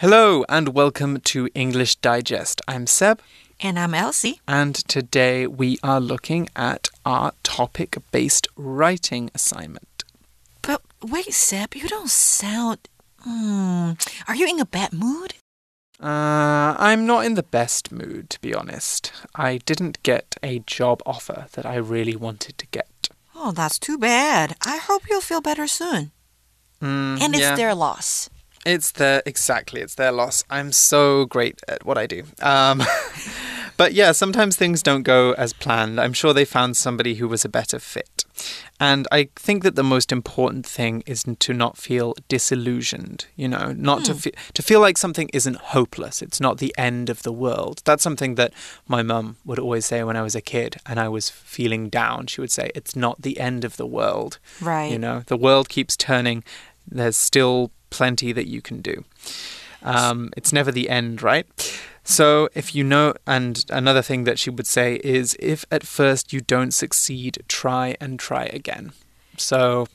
Hello and welcome to English Digest. I'm Seb. And I'm Elsie. And today we are looking at our topic based writing assignment. But wait, Seb, you don't sound. Hmm. Are you in a bad mood? Uh, I'm not in the best mood, to be honest. I didn't get a job offer that I really wanted to get. Oh, that's too bad. I hope you'll feel better soon. Mm, and it's yeah. their loss. It's their exactly. It's their loss. I'm so great at what I do. Um, but yeah, sometimes things don't go as planned. I'm sure they found somebody who was a better fit, and I think that the most important thing is to not feel disillusioned. You know, not to Hmm. fe to feel like something isn't hopeless. It's not the end of the world. That's something that my mum would always say when I was a kid and I was feeling down. She would say, "It's not the end of the world." Right. You know, the world keeps turning. There's still plenty that you can do. Um, it's never the end, right? So, if you know, and another thing that she would say is if at first you don't succeed, try and try again. So,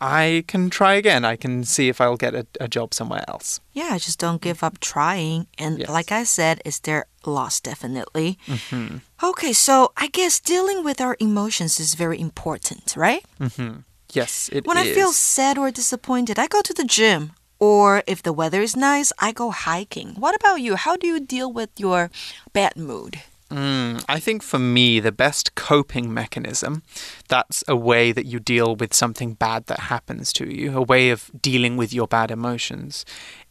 I can try again. I can see if I'll get a, a job somewhere else. Yeah, just don't give up trying. And Yes. like I said, it's their loss, definitely. hmm Okay, so I guess dealing with our emotions is very important, right? hmm Yes, it When I feel sad or disappointed, I go to the gym. Or if the weather is nice, I go hiking. What about you? How do you deal with your bad mood? Mm, I think for me, the best coping mechanism, that's a way that you deal with something bad that happens to you, a way of dealing with your bad emotions,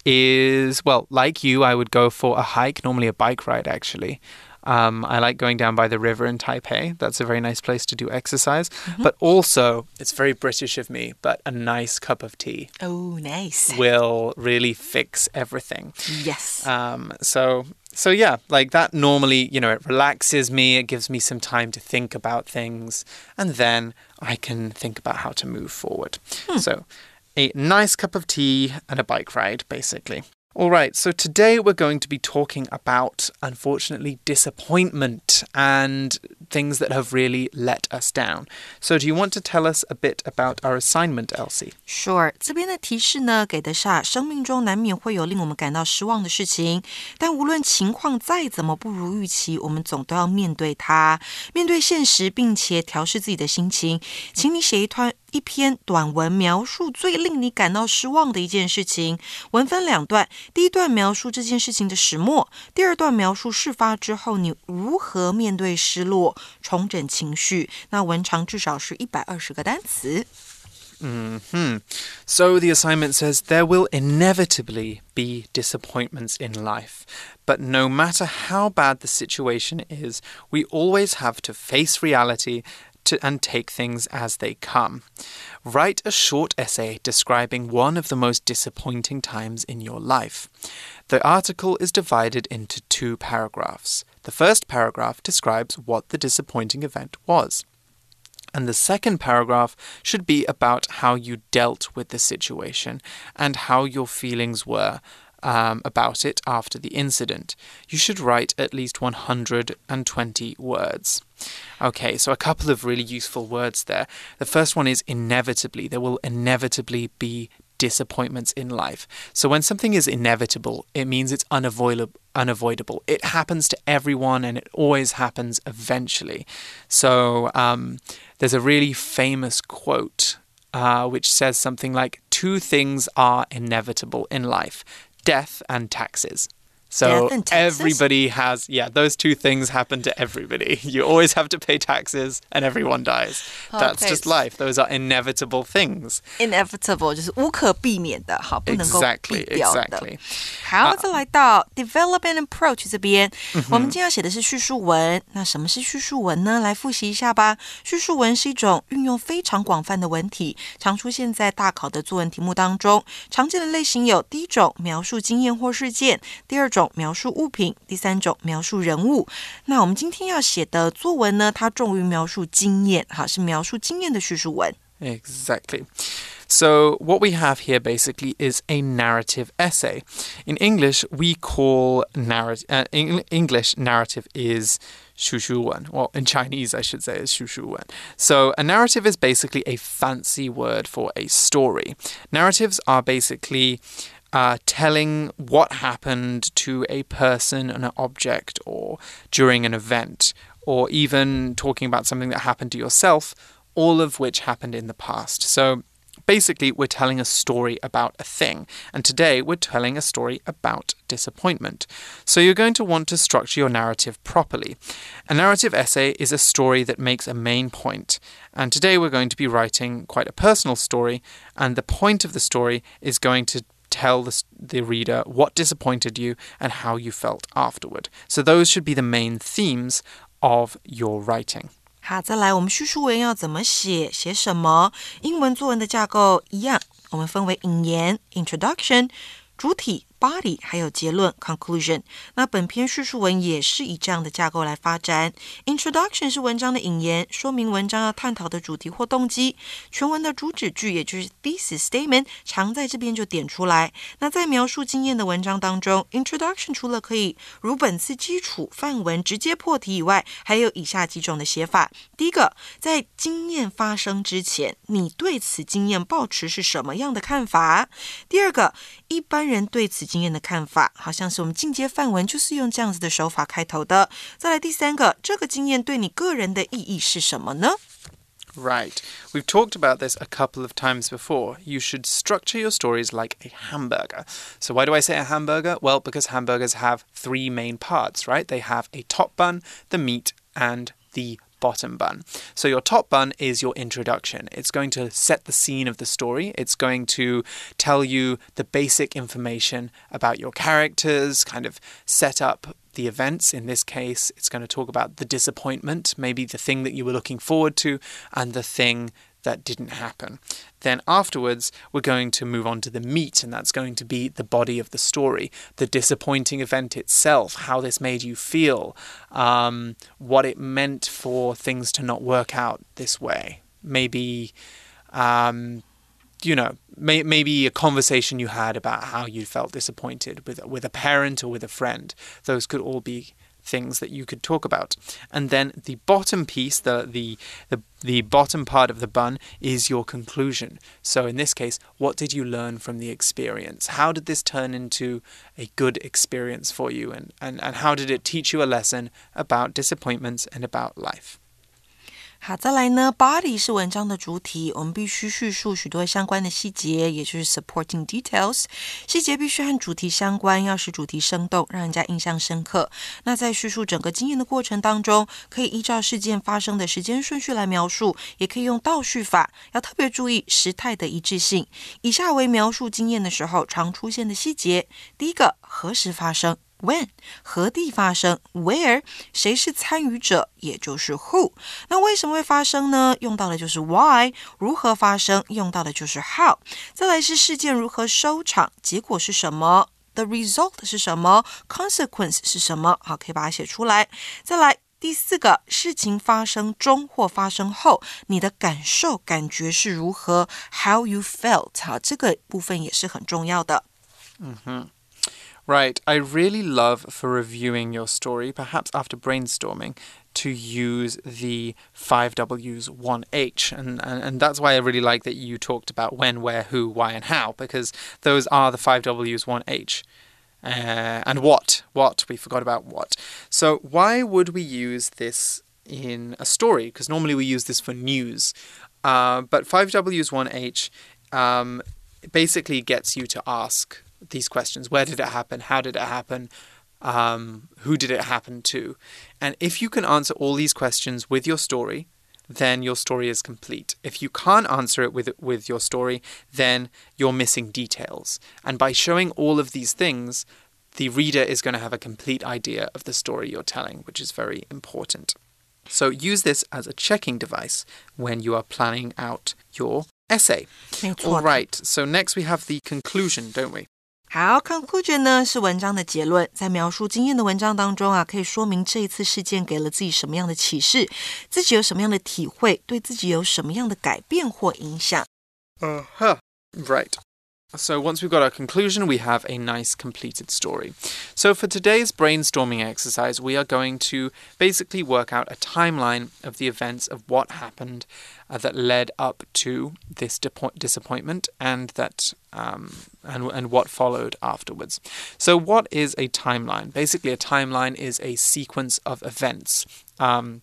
is, well, like you, I would go for a hike, normally a bike ride, actually. Um, I like going down by the river in Taipei. That's a very nice place to do exercise. But also, it's very British of me, but a nice cup of tea Oh, nice. will really fix everything. Yes. Um, so so yeah, like that normally, you know, it relaxes me, it gives me some time to think about things, and then I can think about how to move forward. So a nice cup of tea and a bike ride, basically. All right, so today we're going to be talking about, unfortunately, disappointment and things that have really let us down. So, do you want to tell us a bit about our assignment, Elsie? Sure，这边的提示呢，给的是生命中难免会有令我们感到失望的事情，但无论情况再怎么不如预期，我们总都要面对它，面对现实，并且调试自己的心情。请你写一段一篇短文，描述最令你感到失望的一件事情。文分两段，第一段描述这件事情的始末，第二段描述事发之后你如何面对失落、 重整情绪。那文长至少是一百二十个单词。 Hmm. So the assignment says there will inevitably be disappointments in life, but no matter how bad the situation is, we always have to face reality to, and take things as they come. Write a short essay describing one of the most disappointing times in your life. The article is divided into two paragraphs. The first paragraph describes what the disappointing event was. And the second paragraph should be about how you dealt with the situation and how your feelings were um, about it after the incident. You should write at least 120 words. Okay, so a couple of really useful words there. The first one is inevitably. There will inevitably be disappointments in life. So when something is inevitable, it means it's unavoidable. Unavoidable. It happens to everyone, and it always happens eventually. So um, there's a really famous quote uh, which says something like, Two things are inevitable in life death and taxes. So Death and taxes? everybody has, yeah, those two things happen to everybody. You always have to pay taxes, and everyone dies. That's Okay. just life. Those are inevitable things. inevitable 就是无可避免的，好，不能够 Exactly, 避掉的。 exactly. 好，再来到 development approach 这边，嗯我们今天要写的是叙述文。那什么是叙述文呢？来复习一下吧。叙述文是一种运用非常广泛的文体，常出现在大考的作文题目当中。常见的类型有：第一种描述经验或事件；第二种 描述物品；第三种描述人物。那我们今天要写的作文呢，它重于描述经验，哈，是描述经验的叙述文。 Exactly. So, what we have here basically is a narrative essay. In English, we call narrative, uh, in English, narrative is 叙述文. Well, in Chinese, I should say, is 叙述文. So, a narrative is basically a fancy word for a story. Narratives are basically uh, telling what happened to a person, and an object, or during an event, or even talking about something that happened to yourself, all of which happened in the past. So basically, we're telling a story about a thing. And today, we're telling a story about disappointment. So you're going to want to structure your narrative properly. A narrative essay is a story that makes a main point. And today, we're going to be writing quite a personal story. And the point of the story is going to tell the, the reader what disappointed you and how you felt afterward. So those should be the main themes of your writing. 好，再来，我们叙述文要怎么写？写什么？英文作文的架构一样，我们分为引言 （introduction）、主体 body 还有结论 conclusion。那本篇叙述文也是以这样的架构来发展。Introduction 是文章的引言，说明文章要探讨的主题或动机。全文的主旨句也就是 thesis statement，常在这边就点出来。那在描述经验的文章当中，Introduction 除了可以如本次基础范文直接破题以外，还有以下几种的写法。第一个，在经验发生之前，你对此经验抱持是什么样的看法？第二个，一般人对此经验的看法，好像是我们进阶范文就是用这样子的手法开头的。再来第三个，这个经验对你个人的意义是什么呢？Right. We've talked about this a couple of times before. You should structure your stories like a hamburger. So, why do I say a hamburger? Well, because hamburgers have three main parts, right? They have a top bun, the meat, and the bottom bun. So, your top bun is your introduction. It's going to set the scene of the story, it's going to tell you the basic information about your characters, kind of set up the events. In this case, it's going to talk about the disappointment, maybe the thing that you were looking forward to, and the thing that didn't happen. Then afterwards, we're going to move on to the meat, and that's going to be the body of the story, the disappointing event itself, how this made you feel, um, what it meant for things to not work out this way. Maybe, um, you know, may, maybe a conversation you had about how you felt disappointed with with a parent or with a friend. Those could all be things that you could talk about. And then the bottom piece, the, the, the, the bottom part of the bun, is your conclusion. So in this case, what did you learn from the experience? How did this turn into a good experience for you? And, and, and how did it teach you a lesson about disappointments and about life? 好，再来呢，body 是文章的主体，我们必须叙述许多相关的细节，也就是 supporting details。细节必须和主题相关，要使主题生动，让人家印象深刻。那在叙述整个经验的过程当中，可以依照事件发生的时间顺序来描述，也可以用倒叙法，要特别注意时态的一致性。以下为描述经验的时候常出现的细节：第一个，何时发生？When 何地发生？Where 谁是参与者？也就是 Who。那为什么会发生呢？用到的就是 Why。如何发生？用到的就是 How。再来是事件如何收场？结果是什么？The result 是什么？Consequence 是什么？好，可以把它写出来。再来第四个，事情发生中或发生后，你的感受、感觉是如何？How you felt？好，这个部分也是很重要的。嗯哼。Right, I really love for reviewing your story, perhaps after brainstorming, to use the 5Ws 1H. And, and, and that's why I really like that you talked about when, where, who, why, and how, because those are the 5Ws 1H. Uh, and what? What? We forgot about what. So, why would we use this in a story? Because normally we use this for news. Uh, but 5Ws 1H um, basically gets you to ask these questions. Where did it happen? How did it happen? Um, who did it happen to? And if you can answer all these questions with your story then your story is complete. If you can't answer it with with your story then you're missing details. And by showing all of these things the reader is going to have a complete idea of the story you're telling which is very important. So use this as a checking device when you are planning out your essay. All right, so next we have the conclusion, don't we? 好，conclusion 呢是文章的结论，在描述经验的文章当中啊，可以说明这一次事件给了自己什么样的启示，自己有什么样的体会，对自己有什么样的改变或影响。Uh huh. Right. So once we've got our conclusion, we have a nice completed story. So for today's brainstorming exercise, we are going to basically work out a timeline of the events of what happened uh, that led up to this disappointment and that um, and and what followed afterwards. So what is a timeline? Basically, a timeline is a sequence of events. Um,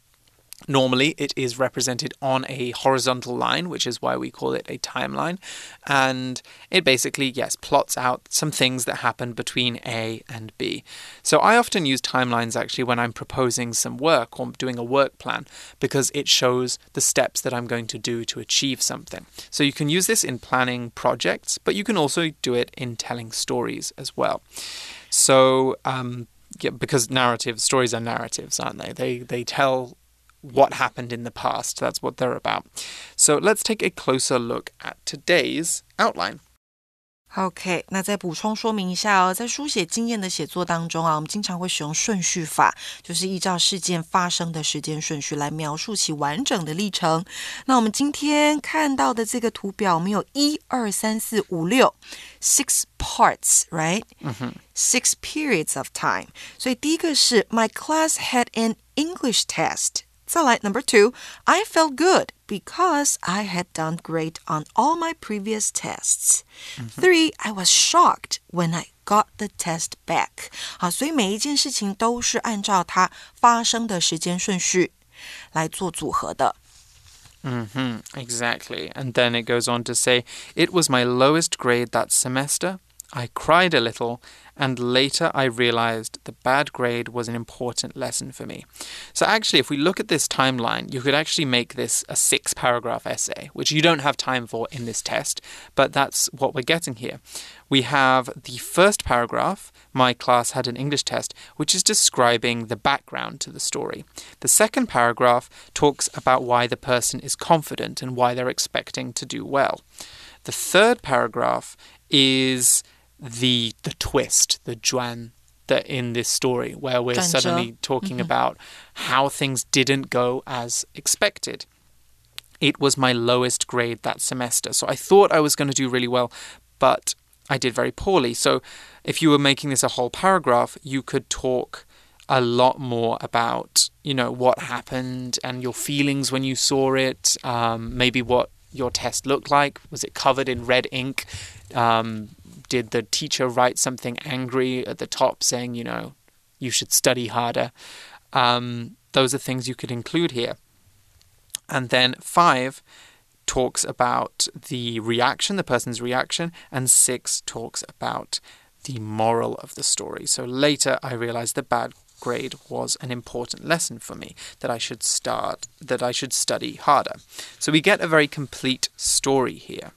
Normally, it is represented on a horizontal line, which is why we call it a timeline. And it basically, yes, plots out some things that happen between A and B. So I often use timelines actually when I'm proposing some work or doing a work plan because it shows the steps that I'm going to do to achieve something. So you can use this in planning projects, but you can also do it in telling stories as well. So, um, yeah, because narrative stories are narratives, aren't they? They they tell what happened in the past. That's what they're about. So let's take a closer look at today's outline. OK，那再补充说明一下哦，在书写经验的写作当中啊，我们经常会使用顺序法，就是依照事件发生的时间顺序来描述其完整的历程。那我们今天看到的这个图表，我们有一二三四五六，six parts，right？嗯哼，six periods of time。所以第一个是 My class had an English test。 再来，Number two, I felt good because I had done great on all my previous tests. Three, I was shocked when I got the test back. 好，所以每一件事情都是按照它发生的时间顺序来做组合的。Mm-hmm, exactly. And then it goes on to say, It was my lowest grade that semester. I cried a little, and later I realized the bad grade was an important lesson for me. So, actually, if we look at this timeline, you could actually make this a six paragraph essay, which you don't have time for in this test, but that's what we're getting here. We have the first paragraph, my class had an English test, which is describing the background to the story. The second paragraph talks about why the person is confident and why they're expecting to do well. The third paragraph is the the twist, the juan that in this story where we're suddenly talking mm -hmm. about how things didn't go as expected. It was my lowest grade that semester. So I thought I was going to do really well, but I did very poorly. So if you were making this a whole paragraph, you could talk a lot more about, you know, what happened and your feelings when you saw it, um, maybe what your test looked like. Was it covered in red ink? Um, did the teacher write something angry at the top saying, you know, you should study harder? Um, those are things you could include here. And then five talks about the reaction, the person's reaction, and six talks about the moral of the story. So later I realized the bad grade was an important lesson for me that I should start that I should study harder. So we get a very complete story here.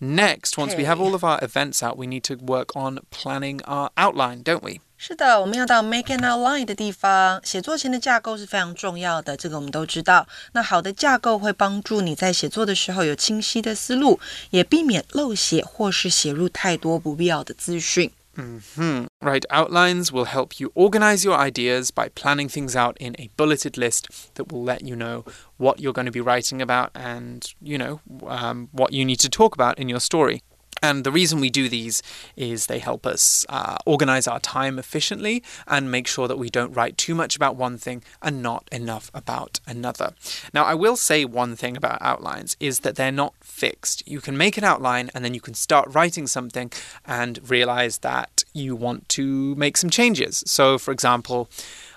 Next, once we have all of our events out, we need to work on planning our outline, don't we? 是的，我们要到 make an outline 的地方。写作前的架构是非常重要的，这个我们都知道。那好的架构会帮助你在写作的时候有清晰的思路，也避免漏写或是写入太多不必要的资讯。 Mm-hmm. Right, outlines will help you organize your ideas by planning things out in a bulleted list that will let you know what you're going to be writing about and, you know, um, what you need to talk about in your story. And the reason we do these is they help us uh, organize our time efficiently and make sure that we don't write too much about one thing and not enough about another. Now, I will say one thing about outlines is that they're not fixed. You can make an outline and then you can start writing something and realize that you want to make some changes. So, for example,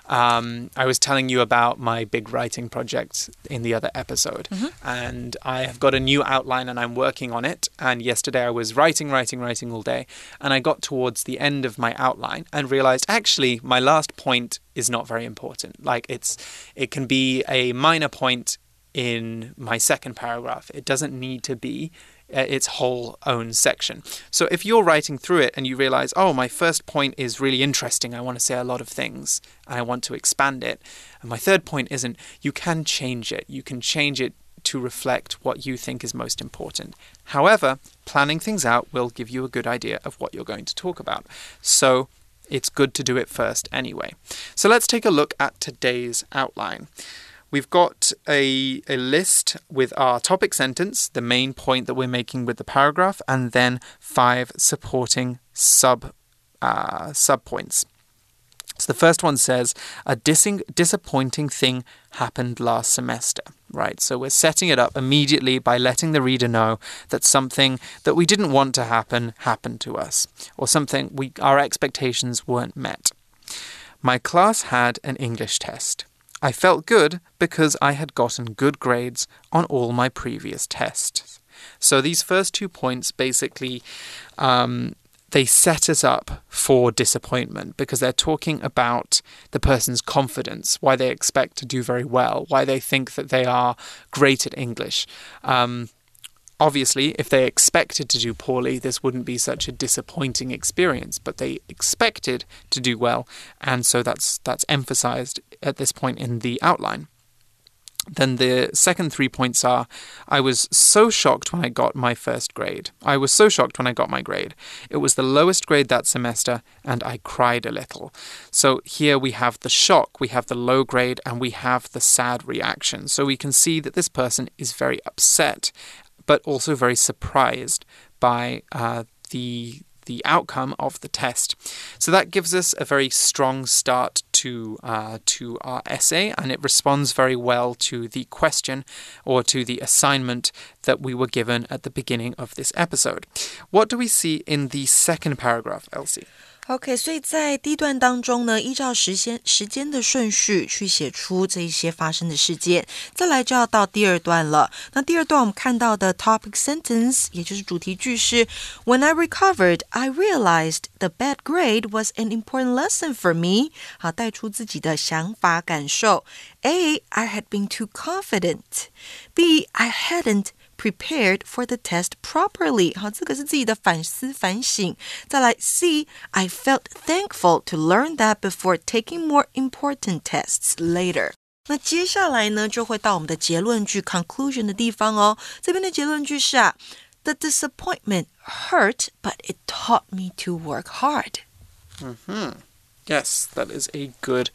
um, I was telling you about my big writing project in the other episode, mm-hmm. and I have got a new outline and I'm working on it. And yesterday I was writing, writing, writing all day, and I got towards the end of my outline and realized actually my last point is not very important. Like it's, it can be a minor point in my second paragraph. It doesn't need to be its whole own section. So if you're writing through it and you realize, oh, my first point is really interesting, I want to say a lot of things and I want to expand it, and my third point isn't, you can change it. You can change it to reflect what you think is most important. However, planning things out will give you a good idea of what you're going to talk about. So it's good to do it first anyway. So let's take a look at today's outline. We've got a, a list with our topic sentence, the main point that we're making with the paragraph, and then five supporting sub uh, sub points. So the first one says, a disappointing thing happened last semester, right? So we're setting it up immediately by letting the reader know that something that we didn't want to happen happened to us, or something we, our expectations weren't met. My class had an English test. I felt good because I had gotten good grades on all my previous tests. So these first two points basically um, they set us up for disappointment because they're talking about the person's confidence, why they expect to do very well, why they think that they are great at English. Um, obviously, if they expected to do poorly, this wouldn't be such a disappointing experience, but they expected to do well, and so that's that's emphasized at this point in the outline. Then the second three points are I was so shocked when I got my first grade. I was so shocked when I got my grade. It was the lowest grade that semester, and I cried a little. So here we have the shock, we have the low grade, and we have the sad reaction. So we can see that this person is very upset, but also very surprised by uh, the the outcome of the test. So that gives us a very strong start to uh, to our essay, and it responds very well to the question or to the assignment that we were given at the beginning of this episode. What do we see in the second paragraph, Elsie? OK，所以在第一段当中呢，依照时间时间的顺序去写出这一些发生的事件，再来就要到第二段了。那第二段我们看到的 topic sentence，也就是主题句是 When I recovered, I realized the bad grade was an important lesson for me。好，带出自己的想法感受。A, I had been too confident. B, I hadn't prepared for the test properly。好，这个是自己的反思反省。再来，C I felt thankful to learn that before taking more important tests later。那接下来呢，就会到我们的结论句 conclusion 的地方哦。这边的结论句是啊，The disappointment hurt, but it taught me to work hard。嗯哼。 Yes, that is a good,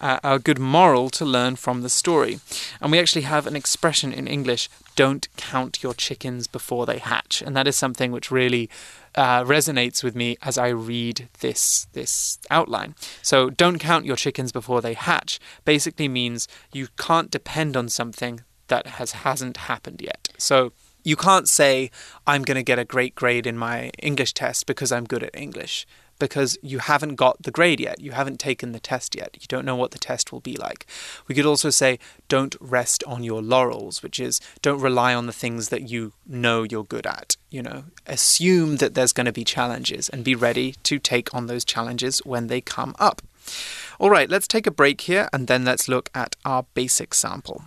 uh, a good moral to learn from the story. And we actually have an expression in English: "Don't count your chickens before they hatch," and that is something which really uh, resonates with me as I read this this outline. So, "Don't count your chickens before they hatch" basically means you can't depend on something that has hasn't happened yet. So you can't say, I'm going to get a great grade in my English test because I'm good at English because you haven't got the grade yet. You haven't taken the test yet. You don't know what the test will be like. We could also say, don't rest on your laurels, which is don't rely on the things that you know you're good at. You know, assume that there's going to be challenges and be ready to take on those challenges when they come up. All right, let's take a break here and then let's look at our basic sample.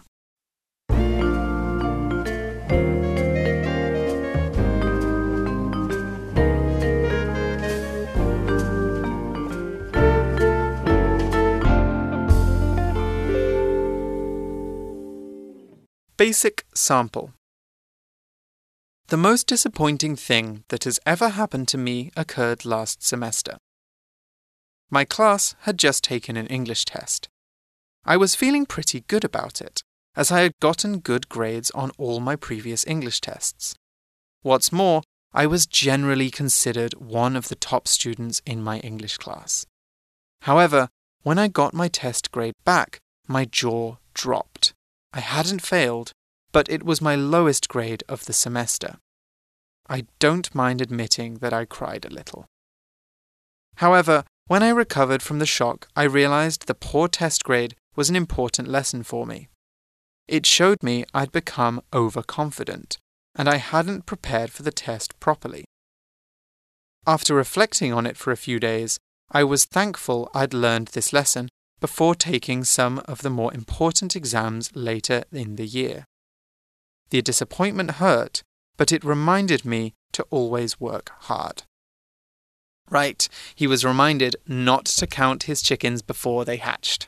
Basic sample. The most disappointing thing that has ever happened to me occurred last semester. My class had just taken an English test. I was feeling pretty good about it, as I had gotten good grades on all my previous English tests. What's more, I was generally considered one of the top students in my English class. However, when I got my test grade back, my jaw dropped. I hadn't failed, but it was my lowest grade of the semester. I don't mind admitting that I cried a little. However, when I recovered from the shock, I realized the poor test grade was an important lesson for me. It showed me I'd become overconfident, and I hadn't prepared for the test properly. After reflecting on it for a few days, I was thankful I'd learned this lesson before taking some of the more important exams later in the year. The disappointment hurt, but it reminded me to always work hard. Right, he was reminded not to count his chickens before they hatched,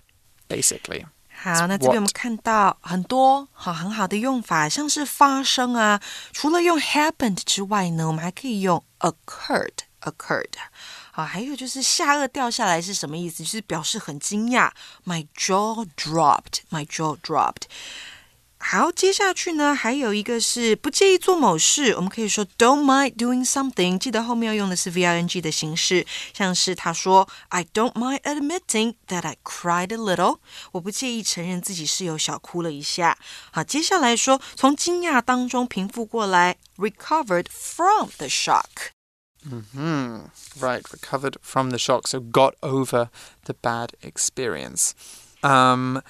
basically. 好，那这边我们看到很多好很好的用法，像是发生啊，除了用 happened 之外呢，我们还可以用 occurred，occurred。 好，还有就是下颚掉下来是什么意思？就是表示很惊讶。My jaw dropped. My jaw dropped. 好，接下去呢，还有一个是不介意做某事，我们可以说 don't mind doing something。记得后面要用的是 V I N G 的形式，像是他说 I don't mind admitting that I cried a little。我不介意承认自己是有小哭了一下。好，接下来说从惊讶当中平复过来，recovered from the shock。Hmm. Right. Recovered from the shock. So got over the bad experience. Um.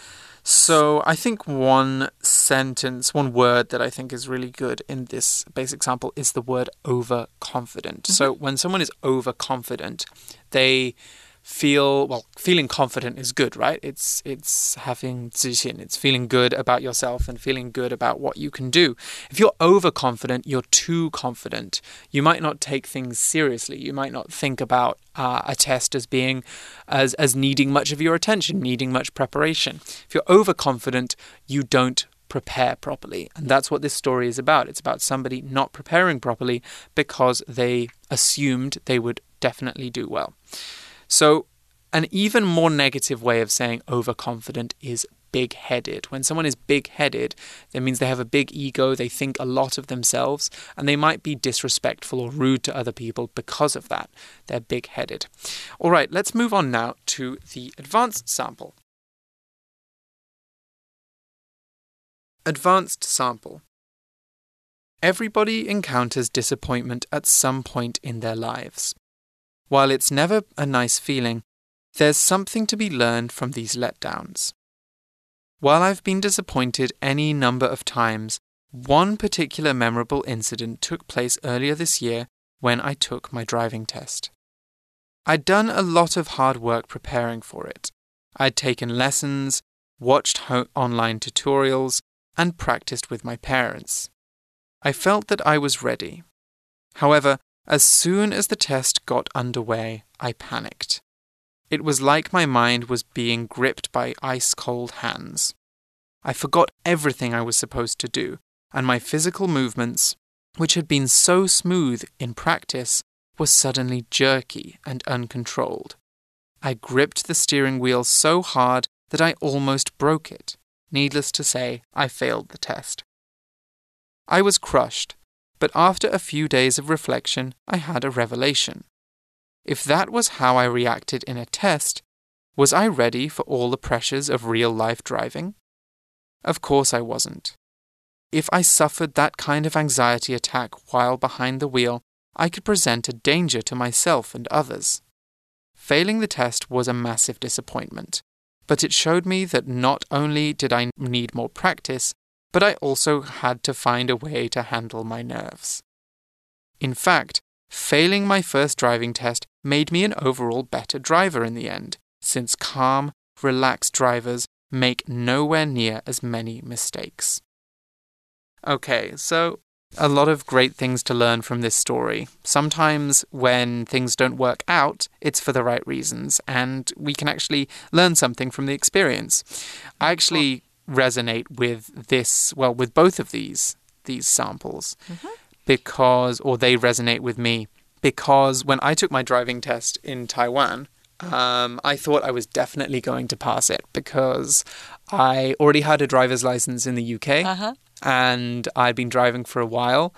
So I think one sentence, one word that I think is really good in this basic example is the word overconfident. Mm -hmm. So when someone is overconfident, they feel well feeling confident is good right it's it's having 自信 it's feeling good about yourself and feeling good about what you can do if you're overconfident you're too confident you might not take things seriously you might not think about uh, a test as being as as needing much of your attention needing much preparation if you're overconfident you don't prepare properly. And that's what this story is about. It's about somebody not preparing properly because they assumed they would definitely do well. So, an even more negative way of saying overconfident is big headed. When someone is big headed, that means they have a big ego, they think a lot of themselves, and they might be disrespectful or rude to other people because of that. They're big headed. All right, let's move on now to the advanced sample. Advanced sample. Everybody encounters disappointment at some point in their lives. While it's never a nice feeling, there's something to be learned from these letdowns. While I've been disappointed any number of times, one particular memorable incident took place earlier this year when I took my driving test. I'd done a lot of hard work preparing for it. I'd taken lessons, watched ho- online tutorials, and practiced with my parents. I felt that I was ready. However, as soon as the test got underway, I panicked. It was like my mind was being gripped by ice cold hands. I forgot everything I was supposed to do, and my physical movements, which had been so smooth in practice, were suddenly jerky and uncontrolled. I gripped the steering wheel so hard that I almost broke it. Needless to say, I failed the test. I was crushed but after a few days of reflection, I had a revelation. If that was how I reacted in a test, was I ready for all the pressures of real life driving? Of course I wasn't. If I suffered that kind of anxiety attack while behind the wheel, I could present a danger to myself and others. Failing the test was a massive disappointment, but it showed me that not only did I need more practice, but I also had to find a way to handle my nerves. In fact, failing my first driving test made me an overall better driver in the end, since calm, relaxed drivers make nowhere near as many mistakes. Okay, so a lot of great things to learn from this story. Sometimes when things don't work out, it's for the right reasons, and we can actually learn something from the experience. I actually resonate with this, well, with both of these these samples mm-hmm. because, or they resonate with me because when I took my driving test in Taiwan, um, I thought I was definitely going to pass it because I already had a driver's license in the UK uh-huh. and I'd been driving for a while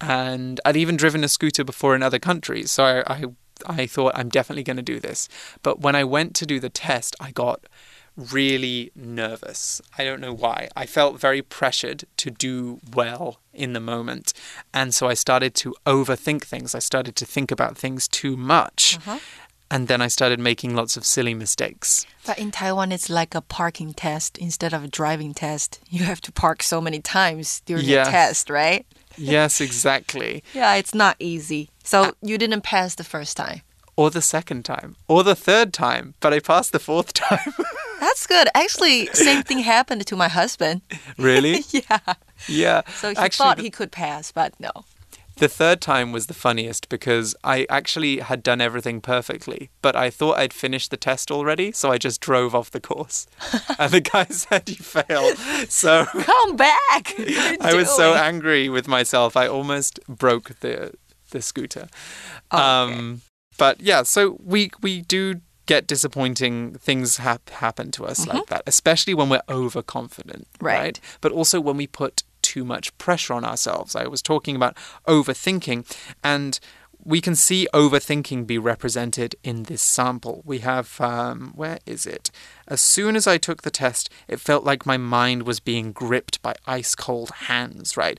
and I'd even driven a scooter before in other countries. So I, I, I thought I'm definitely going to do this. But when I went to do the test, I got really nervous. I don't know why. I felt very pressured to do well in the moment. And so I started to overthink things. I started to think about things too much. Uh-huh. And then I started making lots of silly mistakes. But in Taiwan, it's like a parking test instead of a driving test. You have to park so many times during yeah. the test, right? yes, exactly. yeah, it's not easy. So uh, you didn't pass the first time or the second time, or the third time, but I passed the fourth time. That's good. Actually, same thing happened to my husband. Really? yeah. Yeah. So he actually, thought he could pass, but no. The third time was the funniest because I actually had done everything perfectly, but I thought I'd finished the test already, so I just drove off the course. and the guy said you failed. So come back. I was so angry with myself. I almost broke the the scooter. Oh, um, But yeah, so we we do get disappointing things hap happen to us like that, especially when we're overconfident, Right. right? But also when we put too much pressure on ourselves. I was talking about overthinking, and we can see overthinking be represented in this sample. We have, um, where is it? As soon as I took the test, it felt like my mind was being gripped by ice cold hands, right?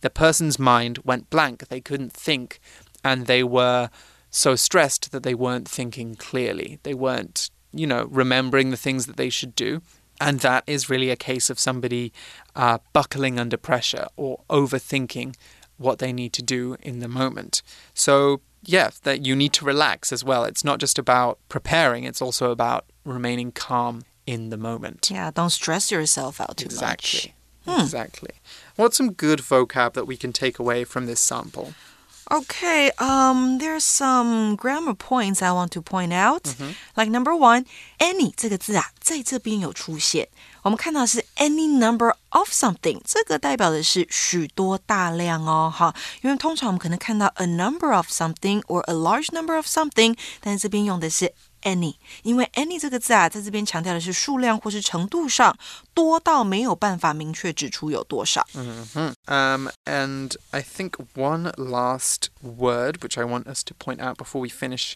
The person's mind went blank. They couldn't think, and they were so stressed that they weren't thinking clearly. They weren't, you know, remembering the things that they should do. And that is really a case of somebody uh, buckling under pressure or overthinking what they need to do in the moment. So, yeah, that you need to relax as well. It's not just about preparing, it's also about remaining calm in the moment. Yeah, don't stress yourself out too Exactly. much. Exactly. What's some good vocab that we can take away from this sample? Okay, um, there's some grammar points I want to point out. Mm-hmm. Like number one, any 这个字啊，在这边有出现。我们看到的是 any number of something，这个代表的是许多大量哦，哈。因为通常我们可能看到 a number of something or a large number of something，但是这边用的是 any，因为 any 这个字啊，在这边强调的是数量或是程度上多到没有办法明确指出有多少。 Um, and I think one last word which I want us to point out before we finish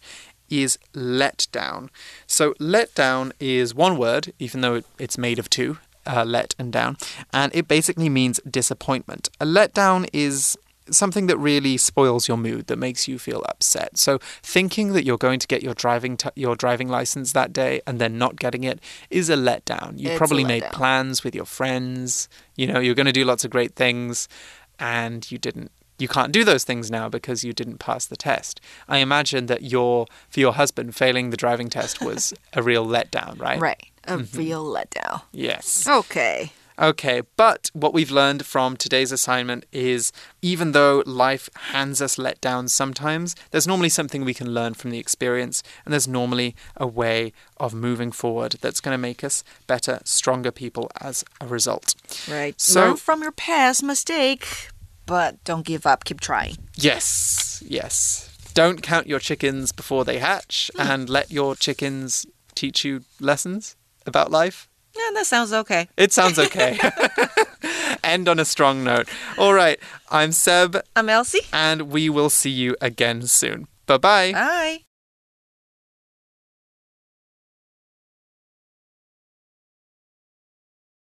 is let down. So, let down is one word, even though it- it's made of two, uh, let and down, and it basically means disappointment. A letdown is something that really spoils your mood that makes you feel upset. So thinking that you're going to get your driving t- your driving license that day and then not getting it is a letdown. You It's probably made plans with your friends. You know you're going to do lots of great things and you didn't you can't do those things now because you didn't pass the test. I imagine that your for your husband failing the driving test was a real letdown right? Right, a mm-hmm. real letdown. yes. Okay. Okay, but what we've learned from today's assignment is even though life hands us letdowns sometimes, there's normally something we can learn from the experience, and there's normally a way of moving forward that's going to make us better, stronger people as a result. Right. So- Learn from your past mistake, but don't give up. Keep trying. Yes, yes. Don't count your chickens before they hatch, hmm. and let your chickens teach you lessons about life. Yeah, that sounds okay. It sounds okay. End on a strong note. All right, I'm Seb. I'm Elsie. and we will see you again soon. Bye bye. Bye.